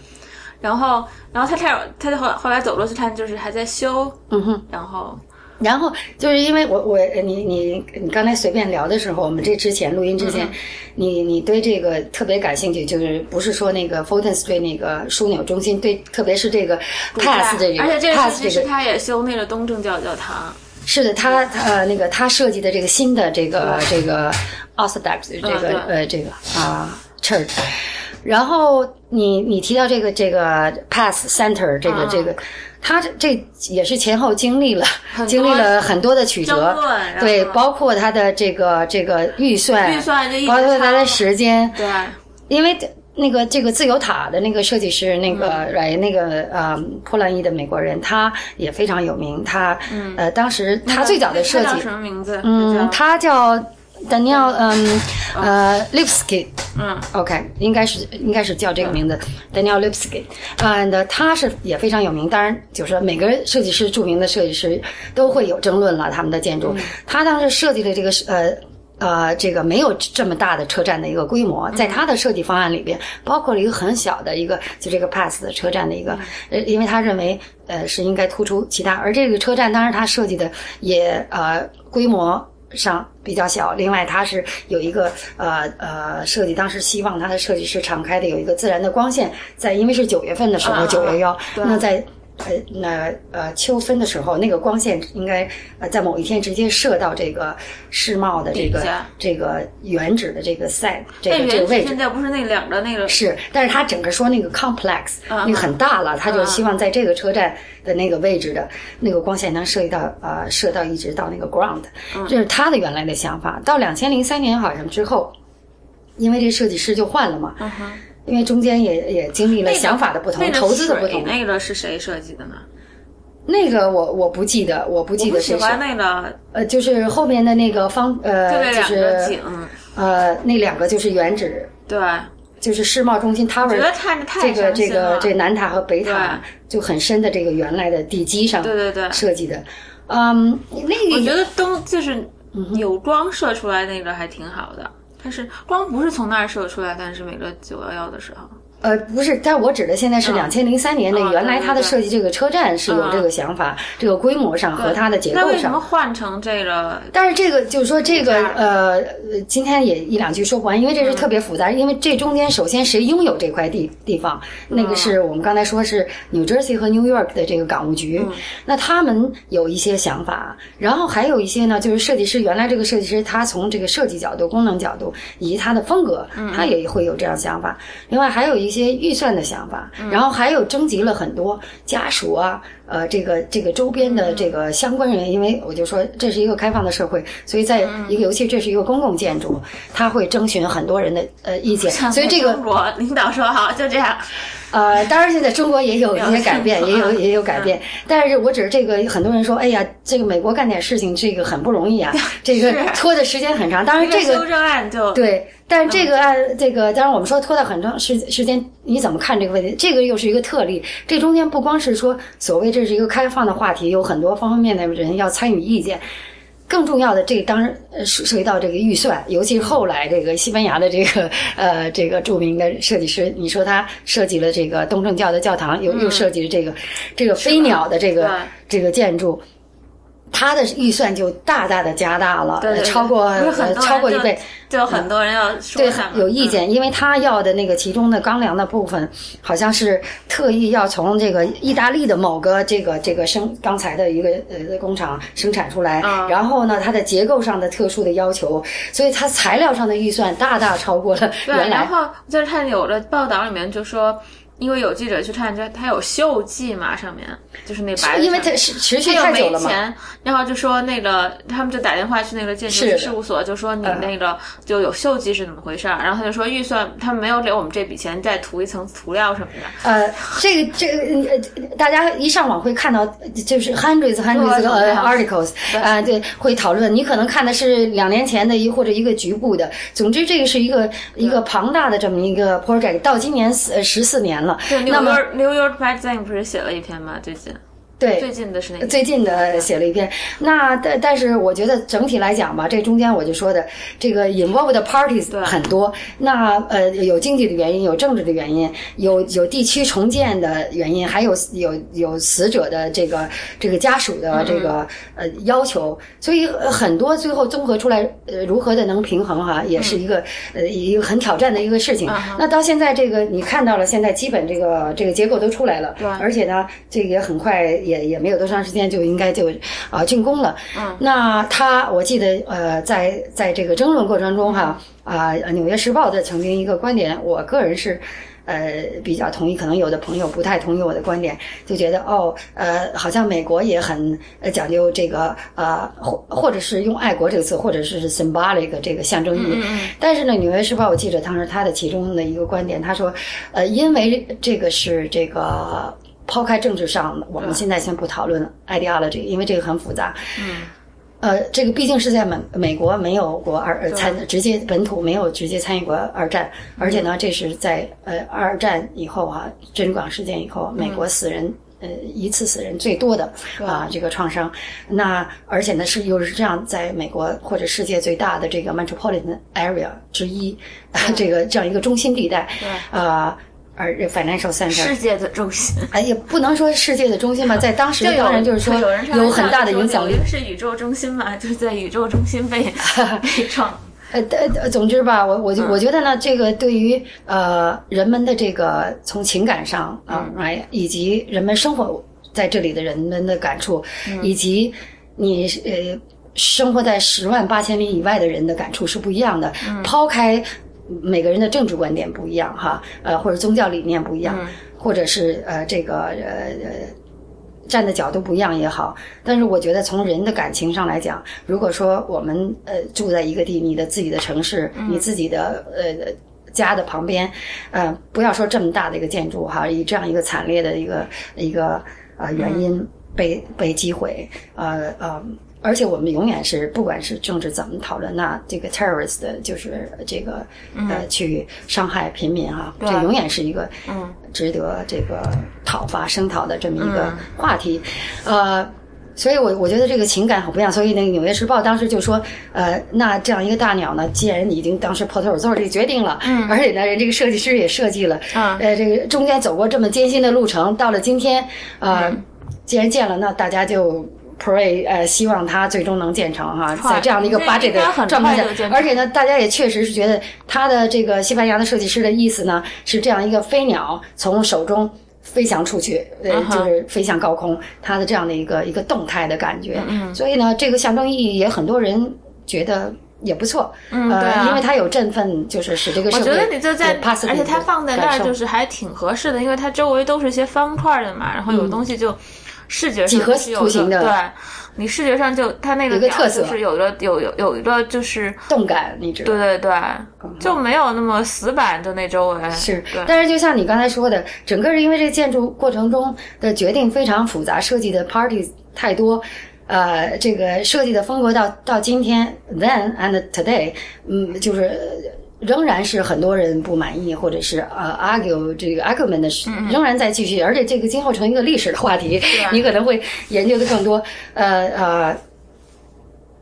然后，然后他开始，他就后后来走过去看，就是还在修，嗯哼，然后。然后就是因为我我你你你刚才随便聊的时候，我们这之前录音之前，你你对这个特别感兴趣，就是不是说那个 Fulton Street 那个枢纽中心，对，特别是这个 Pass 这个而且这个这个他也修那个东正教教堂，是的，他呃那个他设计的这个新的这个这个 Orthodox 这个对。呃这个啊 Church，然后你你提到这个这个 Pass Center 这个嗯。这个。他这这也是前后经历了经历了很多的曲折对，包括他的这个这个预算，预算包括他的时间，对，因为那个这个自由塔的那个设计师，那个嗯来、那个呃波兰裔的美国人，他也非常有名。他、呃当时他最早的设计他叫，什么名字？嗯，他叫 Daniel 嗯哦呃 Lipsky。嗯 OK，应该是应该是叫这个名字、Daniel Lipsky，and 他是也非常有名。当然，就是说每个设计师著名的设计师都会有争论了他们的建筑。嗯他当时设计的这个是呃。呃，这个没有这么大的车站的一个规模，在它的设计方案里边，包括了一个很小的一个，就这个 Pass 的车站的一个，呃，因为他认为，呃，是应该突出其他，而这个车站当然它设计的也呃规模上比较小，另外它是有一个呃呃设计，当时希望它的设计是敞开的有一个自然的光线，在因为是九月份的时候，啊九月幺，那在。呃，那呃，秋分的时候，那个光线应该呃在某一天直接射到这个世贸的这个这个原址的这个 site 这个这个位置。现在不是那两个那个是，但是他整个说那个 complex 嗯那个很大了，他就嗯希望在这个车站的那个位置的那个光线能射到呃射到一直到那个 ground，这是嗯他的原来的想法。到两千零三年好像之后，因为这设计师就换了嘛，因为中间也也经历了想法的不同、那个投资的不水同。那个是谁设计的呢？那个我我不记得，我不记得谁是欢那个，呃，就是后面的那个方呃，就是景，呃那两个就是原址，对，就是世贸中心 tower，觉得看着太这个这个这南塔和北塔就很深的这个原来的地基上对对对设计的，嗯，那个我觉得东就是有光射出来那个还挺好的，但是光不是从那儿射出来，但是每个九幺幺的时候。呃，不是，但我指的现在是两千零三年的，嗯原来它的设计这个车站是有这个想法，这个规模上和它的结构那为什么。换成这个？但是这个就是说，这个呃，呃今天也一两句说不完，因为这是特别复杂。因为这中间首先谁拥有这块地地方，那个是我们刚才说是 New Jersey 和 New York 的这个港务局，那他们有一些想法，然后还有一些呢，就是设计师原来这个设计师他从这个设计角度、功能角度以及他的风格，他也会有这样想法。另外还有一些预算的想法，然后还有征集了很多家属啊，呃，这个这个周边的这个相关人员，因为我就说这是一个开放的社会，所以在一个尤其这是一个公共建筑，他会征询很多人的呃意见，所以这个中国领导说好就这样，(laughs) 呃，当然现在中国也有一些改 (laughs) 变，也有也有改变，但是我只是这个很多人说，哎呀，这个美国干点事情这个很不容易啊，(laughs) 这个拖的时间很长，当然这个修正案就对，但是这个案这个，当然我们说拖到很长时时间，你怎么看这个问题？这个又是一个特例。这中间不光是说所谓这是一个开放的话题，有很多方方面面的人要参与意见。更重要的，这个当然呃涉涉及到这个预算，尤其是后来这个西班牙的这个呃这个著名的设计师，你说他设计了这个东正教的教堂，又又设计了这个这个飞鸟的这个这个建筑。他的预算就大大的加大了，对对对超过超过一倍。就很多人要说对有意见，因为他要的那个其中的钢梁的部分，好像是特意要从这个意大利的某个这个这个生钢材的一个呃工厂生产出来，嗯然后呢，它的结构上的特殊的要求，所以它材料上的预算大大超过了，原来。然后就是看有的报道里面就说，因为有记者去看，就他有锈迹嘛，上面就是那白的因为他是持续太久了嘛，然后就说那个他们就打电话去那个建筑事务所，就说你那个就有锈迹是怎么回事儿？然后他就说预算他们没有给我们这笔钱，再涂一层涂料什么的。呃，这个这个呃，大家一上网会看到就是 hundreds hundreds 的呃 articles 啊、对，会讨论。你可能看的是两年前的一或者一个局部的，总之这个是一个一个庞大的这么一个 project，到今年呃十四年了。对，那么 New York New York Magazine 不是写了一篇吗？最近对。最近的是那个最近的写了一篇，那但但是我觉得整体来讲吧，这中间我就说的这个 involved 的 parties 很多，那呃有经济的原因，有政治的原因，有有地区重建的原因，还有有有死者的这个这个家属的这个呃要求，所以呃很多最后综合出来，呃如何的能平衡哈、也是一个呃一个很挑战的一个事情。那到现在这个你看到了，现在基本这个这个结构都出来了，对。而且呢，这个也很快，也也没有多长时间就应该就啊、竣工了。嗯，那他我记得呃，在在这个争论过程中哈啊，纽约时报》的曾经一个观点，我个人是。呃，比较同意，可能有的朋友不太同意我的观点，就觉得哦，呃，好像美国也很呃讲究这个呃，或或者是用爱国这个词，或者是 symbolic 这个象征意义。但是呢，《纽约时报》我记者当时他的其中的一个观点，他说，呃，因为这个是这个抛开政治上的，我们现在先不讨论 ideology，因为这个很复杂。嗯。呃，这个毕竟是在美美国没有过二呃参直接本土没有直接参与过二战，而且呢，这是在呃二战以后啊，珍珠港事件以后，美国死人。呃，一次死人最多的啊，这个创伤，那而且呢是又是这样，在美国或者世界最大的这个 metropolitan area 之一，(laughs) 这个这样一个中心地带，啊，而 financial center 世界的中心。哎，也不能说世界的中心吧，在当时当然就是说有很大的影响力是宇宙中心嘛，就是在宇宙中心被 (laughs) 被创。呃，呃，总之吧，我我就我觉得呢，这个对于呃人们的这个从情感上啊，哎、以及人们生活在这里的人们的感触，以及你呃生活在十万八千里以外的人的感触是不一样的。抛开每个人的政治观点不一样哈，呃，或者宗教理念不一样，或者是呃这个呃呃。站的角度不一样也好，但是我觉得从人的感情上来讲，如果说我们呃住在一个地，你的自己的城市，你自己的呃家的旁边，呃，不要说这么大的一个建筑哈，以这样一个惨烈的一个一个呃原因被、被击毁，呃呃。而且我们永远是，不管是政治怎么讨论，那这个 terrorist 就是这个呃去伤害平民啊，这永远是一个嗯值得这个讨伐声讨的这么一个话题。呃，所以我我觉得这个情感很不一样。所以那个《纽约时报》当时就说，呃，那这样一个大鸟呢，既然已经当时 o t o r 这决定了，嗯，而且呢，人这个设计师也设计了，嗯，呃，这个中间走过这么艰辛的路程，到了今天，呃，既然见了，那大家就。Pray，呃，希望它最终能建成哈，在这样的一个 budget 的状态下，而且呢，大家也确实是觉得它的这个西班牙的设计师的意思呢，是这样一个飞鸟从手中飞翔出去，呃，就是飞向高空，它的这样的一个一个动态的感觉。嗯，所以呢，这个象征意义也很多人觉得也不错。嗯，对啊，因为它有振奋，就是使这个社会。我觉得你就在，而且它放在那儿就是还挺合适的，因为它周围都是些方块的嘛，然后有东西就。视觉几何图形的，对，你视觉上就它那个特色是有的，有有有一个就是动感，你知道？对对对，就没有那么死板的那周围是。但是就像你刚才说的，整个是因为这个建筑过程中的决定非常复杂，设计的 party 太多，呃，这个设计的风格到到今天 then and today，嗯，就是。仍然是很多人不满意，或者是呃 argue 这个 argument 的，仍然在继续，而且这个今后成一个历史的话题，(laughs) 你可能会研究的更多。呃呃，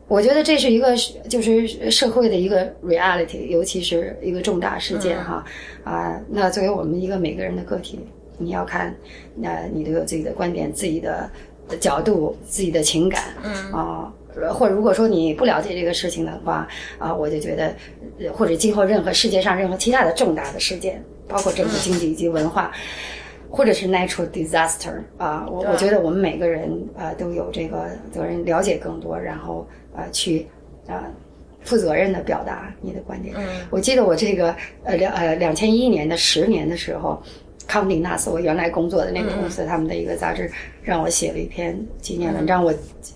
我觉得这是一个就是社会的一个 reality，尤其是一个重大事件哈啊。那作为我们一个每个人的个体，你要看，那你都有自己的观点、自己的角度、自己的情感，嗯啊。或者如果说你不了解这个事情的话，啊，我就觉得，或者今后任何世界上任何其他的重大的事件，包括政治、经济以及文化，或者是 natural disaster，啊，我我觉得我们每个人啊都有这个责任了解更多，然后啊去啊负责任的表达你的观点。我记得我这个呃两呃两千一一年的十年的时候。康迪纳斯，我原来工作的那个公司，他们的一个杂志让我写了一篇纪念文章。我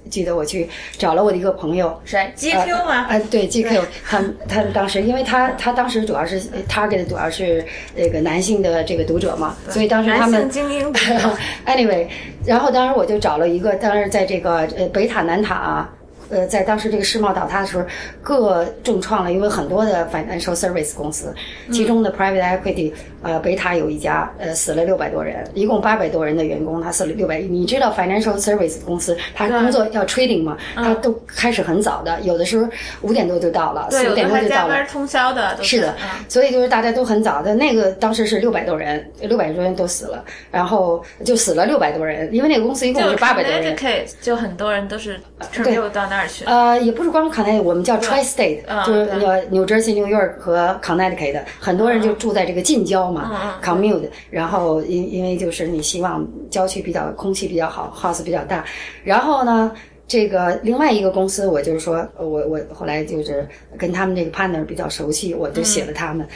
记得我去找了我的一个朋友，谁？GQ 吗？啊，对，GQ。他们他们当时，因为他他当时主要是 target 主要是那个男性的这个读者嘛，所以当时他们精英。(laughs) Anyway，然后当时我就找了一个，当时在这个呃北塔南塔。呃，在当时这个世贸倒塌的时候，各重创了，因为很多的 financial service 公司，其中的 private equity，呃，北塔有一家，呃，死了六百多人，一共八百多人的员工，他死了六百。你知道 financial service 公司，他工作要 trading 吗？他都开始很早的，有的时候五点多就到了，四五点多就到了。通宵的。是的，所以就是大家都很早的。那个当时是六百多人，六百多人都死了，然后就死了六百多人，因为那个公司一共是八百多人。就很多人都是就到那。呃，也不是光 Connecticut，我们叫 Tri-State，就是呃 New Jersey、New York 和 Connecticut，很多人就住在这个近郊嘛，commute。然后因因为就是你希望郊区比较空气比较好，house 比较大。然后呢，这个另外一个公司，我就是说我我后来就是跟他们这个 partner 比较熟悉，我就写了他们。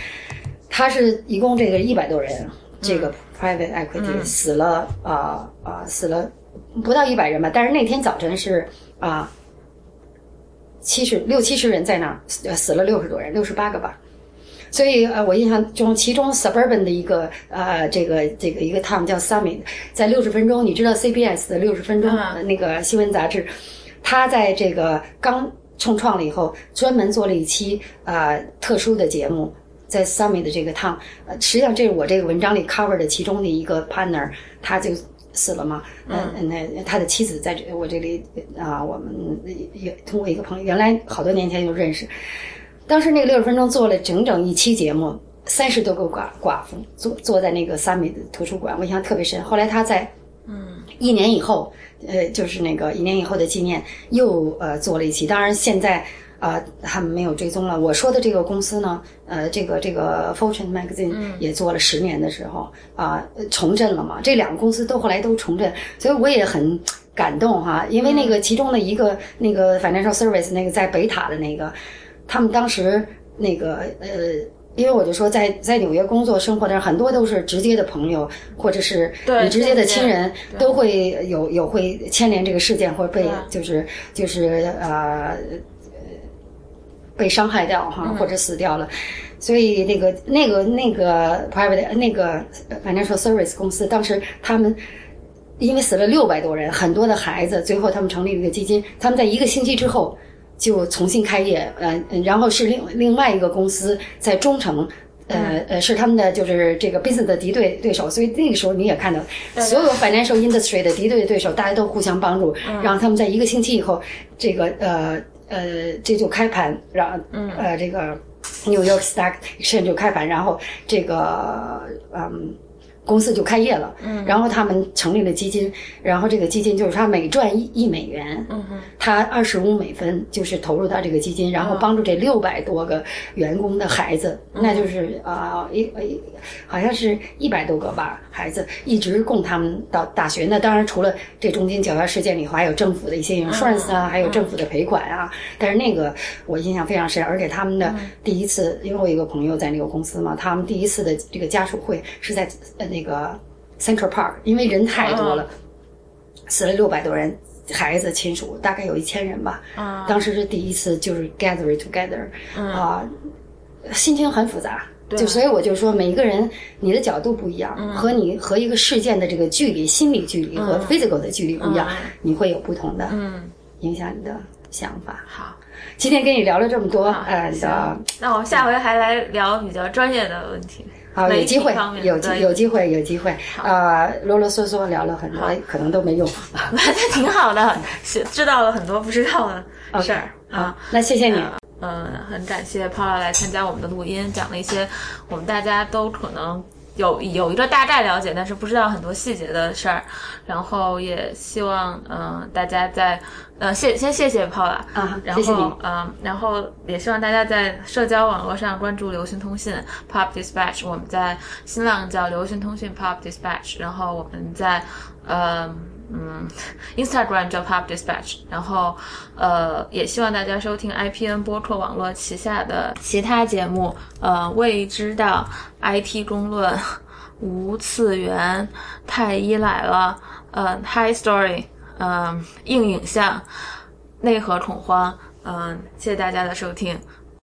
他是一共这个一百多人，这个 private equity 死了啊啊死了不到一百人吧，但是那天早晨是啊。七十六七十人在那儿，呃，死了六十多人，六十八个吧。所以呃，我印象中，其中 suburban 的一个呃，这个这个一个 town 叫 Summit，在六十分钟，你知道 CBS 的六十分钟那个新闻杂志，他在这个刚重创了以后，专门做了一期啊特殊的节目，在 Summit 的这个 town，呃，实际上这是我这个文章里 cover 的其中的一个 partner，他就。死了嘛？嗯，那他的妻子在这我这里啊，我们也通过一个朋友，原来好多年前就认识。当时那个六十分钟做了整整一期节目，三十多个寡寡妇坐坐在那个三美的图书馆，我印象特别深。后来他在嗯一年以后，呃，就是那个一年以后的纪念，又呃做了一期。当然现在。啊，他们没有追踪了。我说的这个公司呢，呃，这个这个 Fortune Magazine 也做了十年的时候啊，重振了嘛。这两个公司都后来都重振，所以我也很感动哈。因为那个其中的一个那个 Financial Service 那个在北塔的那个，他们当时那个呃，因为我就说在在纽约工作生活的很多都是直接的朋友，或者是你直接的亲人，都会有有会牵连这个事件或者被就是就是呃。被伤害掉哈，或者死掉了，所以那个那个那个 private 那个 financial service 公司当时他们因为死了六百多人，很多的孩子，最后他们成立了一个基金，他们在一个星期之后就重新开业，呃，然后是另另外一个公司在中城呃呃，是他们的就是这个 business 的敌对对手，所以那个时候你也看到，所有 financial industry 的敌对对手，大家都互相帮助，让他们在一个星期以后，这个呃呃这就开盘，让呃这个 New York Stock Exchange 就开盘，然后这个嗯。公司就开业了，嗯，然后他们成立了基金，然后这个基金就是他每赚一一美元，嗯哼，他二十五美分就是投入到这个基金，然后帮助这六百多个员工的孩子，那就是啊一一好像是一百多个吧孩子，一直供他们到大学。那当然除了这中间九幺事件里，还有政府的一些 insurance 啊，还有政府的赔款啊。但是那个我印象非常深，而且他们的第一次，因为我有一个朋友在那个公司嘛，他们第一次的这个家属会是在呃。那个 Central Park，因为人太多了，死了六百多人，孩子亲属大概有一千人吧。啊，当时是第一次，就是 gather together，啊，心情很复杂。就所以我就说，每一个人你的角度不一样，和你和一个事件的这个距离、心理距离和 physical 的距离不一样，你会有不同的影响你的想法。好，(laughs) 今天跟你聊了这么多，呃，那我们下回还来聊比较专业的问题。好，有机会，有机有机会，有机会。啊，啰啰嗦嗦聊了很多，可能都没用。(laughs) 那挺好的，是知道了很多不知道的 (laughs) 事儿。好，那谢谢你。嗯，很感谢 Paula 来参加我们的录音，讲了一些我们大家都可能。有有一个大概了解，但是不知道很多细节的事儿，然后也希望嗯大家在呃谢先谢谢 Paula 啊，然后嗯然后也希望大家在社交网络上关注流行通信 Pop Dispatch，我们在新浪叫流行通讯 Pop Dispatch，然后我们在呃。嗯，Instagram 叫 Pop Dispatch，然后，呃，也希望大家收听 IPN 播客网络旗下的其他节目，呃，未知道 IT 公论、无次元、太依赖了，呃，High Story，嗯，硬影像、内核恐慌，嗯，谢谢大家的收听。